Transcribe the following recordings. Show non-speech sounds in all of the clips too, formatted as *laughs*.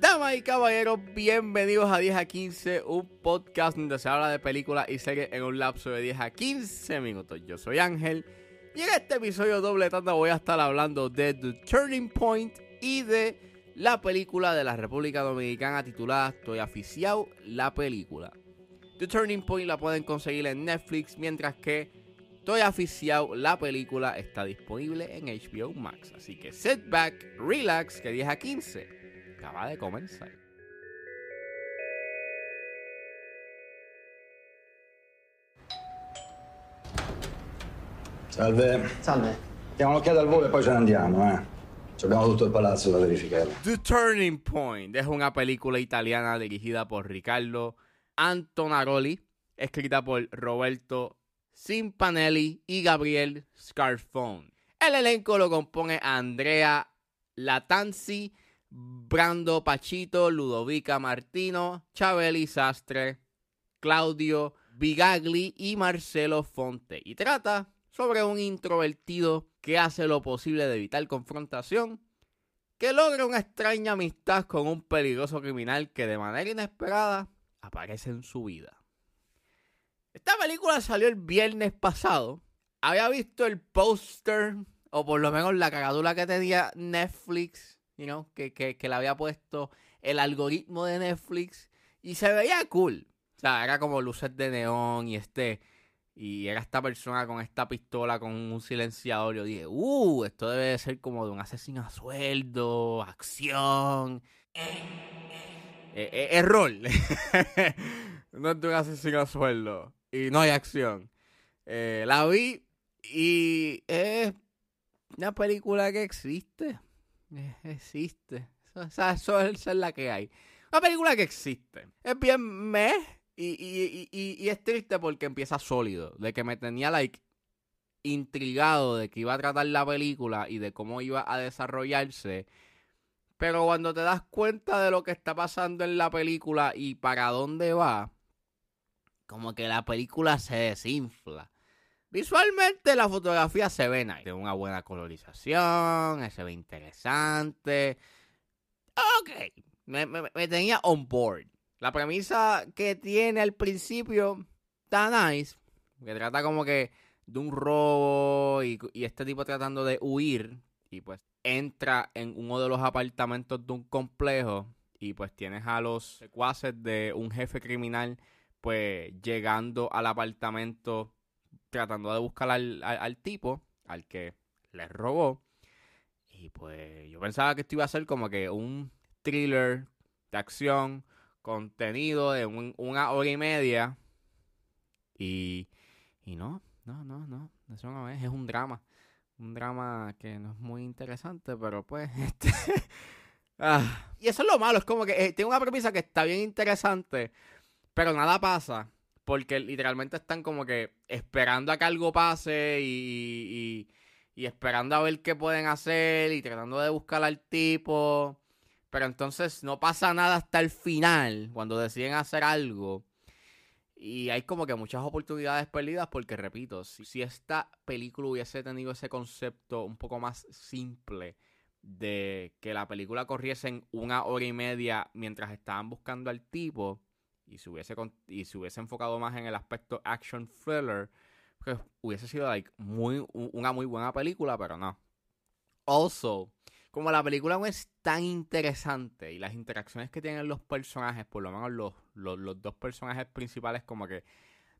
Damas y caballeros, bienvenidos a 10 a 15, un podcast donde se habla de películas y series en un lapso de 10 a 15 minutos. Yo soy Ángel y en este episodio doble tanda voy a estar hablando de The Turning Point y de la película de la República Dominicana titulada Estoy aficiado la película. The Turning Point la pueden conseguir en Netflix, mientras que Estoy aficiado la película está disponible en HBO Max. Así que sit back, relax, que 10 a 15 acaba de comenzar. Salve. Salve. Diamo un'occhiata al volo e poi ce ne andiamo, eh. Abbiamo tutto il palazzo da verificare. The Turning Point es una película italiana dirigida por Ricardo Antonaroli, escrita por Roberto Simpanelli y Gabriel Scarfone. El elenco lo compone Andrea Latanzi, Brando Pachito, Ludovica Martino, Chabeli Sastre, Claudio Bigagli y Marcelo Fonte. Y trata sobre un introvertido que hace lo posible de evitar confrontación, que logra una extraña amistad con un peligroso criminal que de manera inesperada aparece en su vida. Esta película salió el viernes pasado. Había visto el póster, o por lo menos la cagadura que tenía Netflix, you know, que, que, que le había puesto el algoritmo de Netflix, y se veía cool. O sea, era como luces de neón y este y era esta persona con esta pistola con un silenciador. Yo dije, uh, esto debe de ser como de un asesino a sueldo, acción. Error. *laughs* no es un asesino a sueldo. Y no hay acción. Eh, la vi y es una película que existe. Eh, existe. O sea, eso es la que hay. Una película que existe. Es bien meh. Y, y, y, y, es triste porque empieza sólido. De que me tenía, like, intrigado de que iba a tratar la película y de cómo iba a desarrollarse. Pero cuando te das cuenta de lo que está pasando en la película y para dónde va, como que la película se desinfla. Visualmente la fotografía se ve nice. Tiene una buena colorización, se ve interesante. Ok, me, me, me tenía on board. La premisa que tiene al principio está nice. Que trata como que de un robo y, y, este tipo tratando de huir. Y pues entra en uno de los apartamentos de un complejo. Y pues tienes a los secuaces de un jefe criminal. Pues llegando al apartamento. Tratando de buscar al, al, tipo. Al que les robó. Y pues yo pensaba que esto iba a ser como que un thriller de acción contenido de un, una hora y media. Y, y no, no, no, no, eso no es, es un drama. Un drama que no es muy interesante, pero pues, *laughs* este... ah. Y eso es lo malo, es como que eh, tiene una premisa que está bien interesante, pero nada pasa, porque literalmente están como que esperando a que algo pase y, y, y esperando a ver qué pueden hacer y tratando de buscar al tipo. Pero entonces no pasa nada hasta el final, cuando deciden hacer algo. Y hay como que muchas oportunidades perdidas porque, repito, si, esta película hubiese tenido ese concepto un poco más simple de que la película corriese en una hora y media mientras estaban buscando al tipo y se hubiese, y se hubiese enfocado más en el aspecto action thriller, pues hubiese sido like, muy, una muy buena película, pero no. Also, como la película no es tan interesante y las interacciones que tienen los personajes, por lo menos los, los, dos personajes principales, como que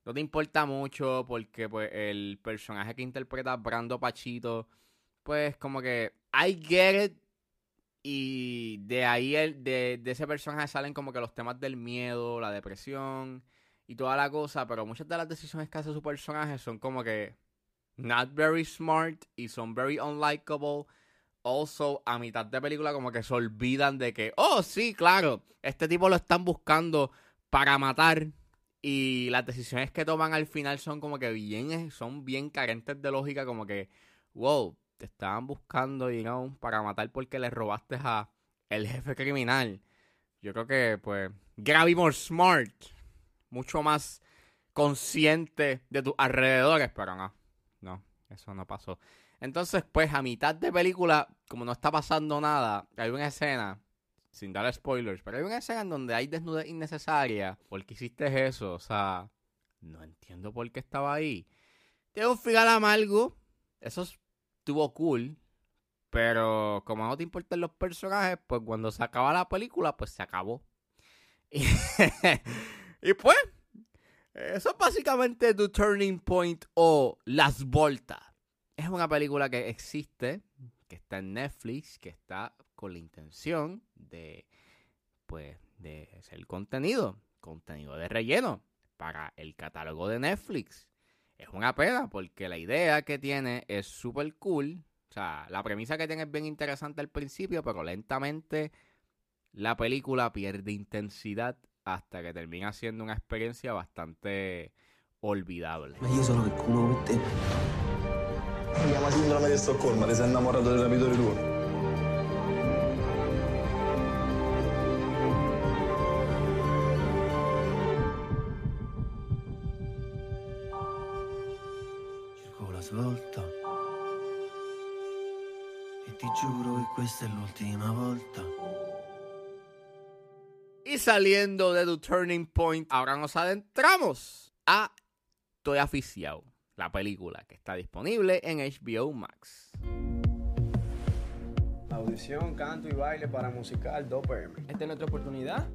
no te importa mucho porque pues el personaje que interpreta Brando Pachito, pues como que I get it y de ahí el, de, de ese personaje salen como que los temas del miedo, la depresión y toda la cosa, pero muchas de las decisiones que hace su personaje son como que not very smart y son very unlikable also a mitad de película como que se olvidan de que, oh sí, claro, este tipo lo están buscando para matar y las decisiones que toman al final son como que bien, son bien carentes de lógica, como que, wow, te estaban buscando, you know, para matar porque le robaste a el jefe criminal. Yo creo que, pues, Gravy More Smart, mucho más consciente de tus alrededores, pero no, no, eso no pasó. Entonces, pues a mitad de película, como no está pasando nada, hay una escena, sin dar spoilers, pero hay una escena en donde hay desnudez innecesaria. ¿Por qué hiciste eso? O sea, no entiendo por qué estaba ahí. Tiene un final amargo, eso estuvo cool, pero como no te importan los personajes, pues cuando se acaba la película, pues se acabó. *laughs* Y, pues, eso es básicamente The Turning Point o Las Voltas. Es una película que existe, que está en Netflix, que está con la intención de, pues, de ser contenido, contenido de relleno para el catálogo de Netflix. Es una pena porque la idea que tiene es súper cool. O sea, la premisa que tiene es bien interesante al principio, pero lentamente la película pierde intensidad hasta que termina siendo una experiencia bastante olvidable. Si chiama sindrome di Stoccolma, ti sei innamorato del rapitore tuo. Cerco la svolta. E ti giuro che questa è l'ultima volta. Y saliendo de The Turning Point, ahora nos adentramos a Estoy Aficiado, la película que está disponible en HBO Max. Audición, canto y baile para musical 2PM. Esta es nuestra oportunidad.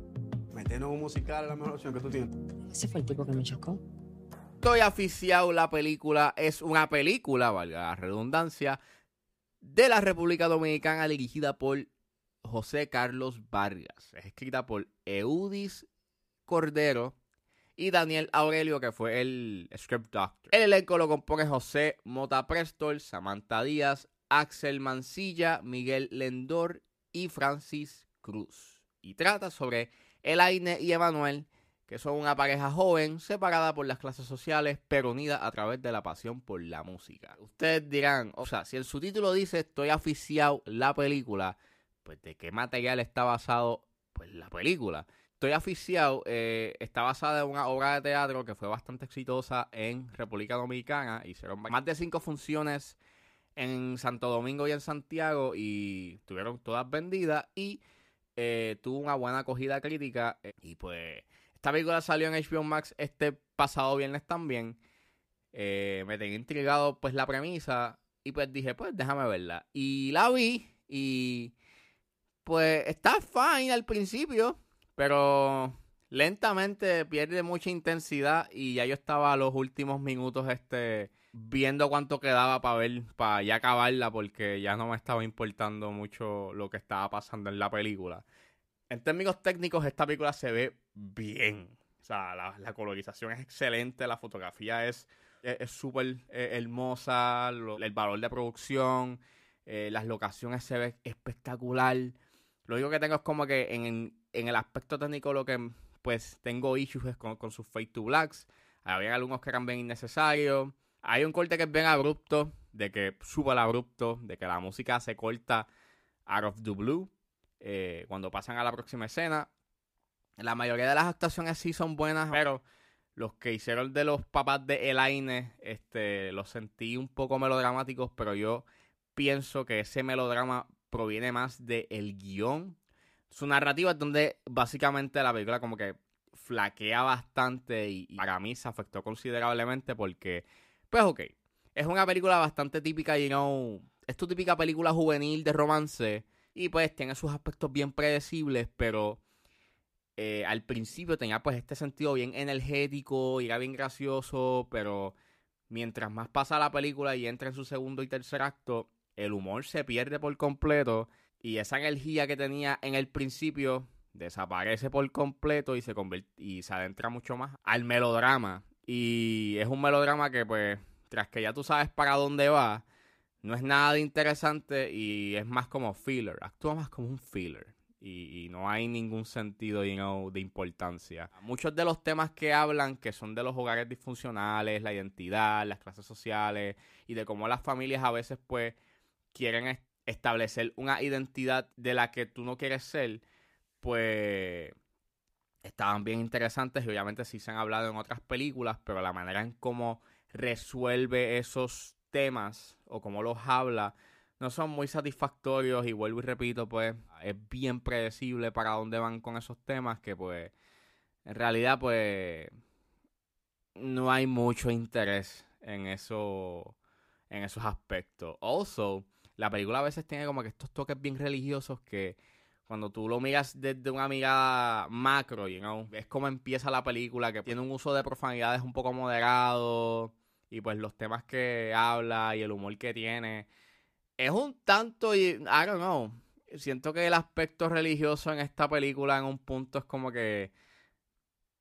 Meternos un musical es la mejor opción que tú tienes. Ese fue el tipo que me chocó. Estoy Aficiado, la película es una película, valga la redundancia, de la República Dominicana dirigida por José Carlos Vargas. Es escrita por Eudis Cordero y Daniel Aurelio, que fue el script doctor. El elenco lo compone José Mota Prestol, Samantha Díaz, Axel Mancilla, Miguel Lendor y Francis Cruz. Y trata sobre Elaine y Emanuel, que son una pareja joven, separada por las clases sociales, pero unida a través de la pasión por la música. Ustedes dirán, o sea, si el subtítulo dice Estoy aficiado la película, pues de qué material está basado pues la película. Estoy aficiado, eh, está basada en una obra de teatro que fue bastante exitosa en República Dominicana. Hicieron más de cinco funciones en Santo Domingo y en Santiago y estuvieron todas vendidas y eh, tuvo una buena acogida crítica. eh, y pues esta película salió en HBO Max este pasado viernes también. Eh, me tenía intrigado pues la premisa y pues dije pues déjame verla. Y la vi y pues está fine al principio, pero lentamente pierde mucha intensidad y ya yo estaba a los últimos minutos este viendo cuánto quedaba para ver, para ya acabarla porque ya no me estaba importando mucho lo que estaba pasando en la película. En términos técnicos esta película se ve bien, o sea, la, colorización es excelente, la fotografía es es súper eh, hermosa, el valor de producción, eh, las locaciones se ve espectacular. Lo único que tengo es como que en, en el aspecto técnico lo que pues tengo issues es con, con sus fade to blacks. Había algunos que eran bien innecesarios. Hay un corte que es bien abrupto, de que súper abrupto, de que la música se corta out of the blue eh, cuando pasan a la próxima escena. La mayoría de las actuaciones sí son buenas, pero los que hicieron de los papás de Elaine, este, los sentí un poco melodramáticos, pero yo pienso que ese melodrama proviene más del guion. Su narrativa es donde básicamente la película como que flaquea bastante y, para mí se afectó considerablemente porque, pues ok, es una película bastante típica, you know, es tu típica película juvenil de romance y pues tiene sus aspectos bien predecibles, pero eh, al principio tenía pues este sentido bien energético y era bien gracioso, pero mientras más pasa la película y entra en su segundo y tercer acto, el humor se pierde por completo y esa energía que tenía en el principio desaparece por completo y se convierte y se adentra mucho más al melodrama y es un melodrama que pues tras que ya tú sabes para dónde va no es nada de interesante y es más como filler actúa más como un filler y, y no hay ningún sentido you know, de importancia. Muchos de los temas que hablan, que son de los hogares disfuncionales, la identidad, las clases sociales y de cómo las familias a veces pues quieren establecer una identidad de la que tú no quieres ser, pues estaban bien interesantes y obviamente sí se han hablado en otras películas, pero la manera en cómo resuelve esos temas o cómo los habla no son muy satisfactorios y vuelvo y repito, pues es bien predecible para dónde van con esos temas que pues en realidad pues no hay mucho interés en eso en esos aspectos. Also, la película a veces tiene como que estos toques bien religiosos que cuando tú lo miras desde una mirada macro, you know, es como empieza la película, que tiene un uso de profanidades un poco moderado, y pues los temas que habla y el humor que tiene. Es un tanto, I don't know, siento que el aspecto religioso en esta película en un punto es como que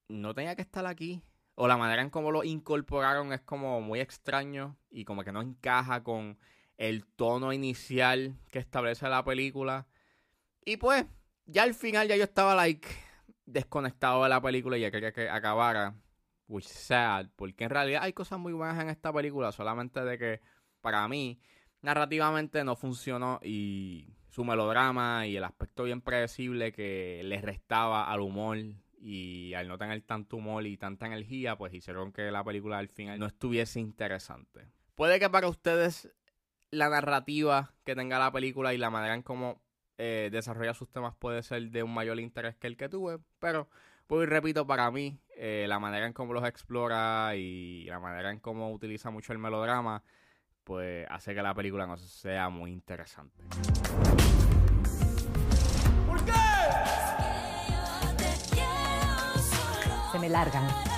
no tenía que estar aquí. O la manera en cómo lo incorporaron es como muy extraño y como que no encaja con el tono inicial que establece la película. Y pues, ya al final ya yo estaba like desconectado de la película y ya quería que acabara. Which sad, porque en realidad hay cosas muy buenas en esta película, solamente de que para mí narrativamente no funcionó y su melodrama y el aspecto bien predecible que le restaba al humor y al no tener tanto humor y tanta energía, pues hicieron que la película al final no estuviese interesante. Puede que para ustedes la narrativa que tenga la película y la manera en cómo eh, desarrolla sus temas puede ser de un mayor interés que el que tuve, pero pues repito, para mí, eh, la manera en cómo los explora y la manera en cómo utiliza mucho el melodrama, pues hace que la película no sea muy interesante. ¿Por qué? Se me largan.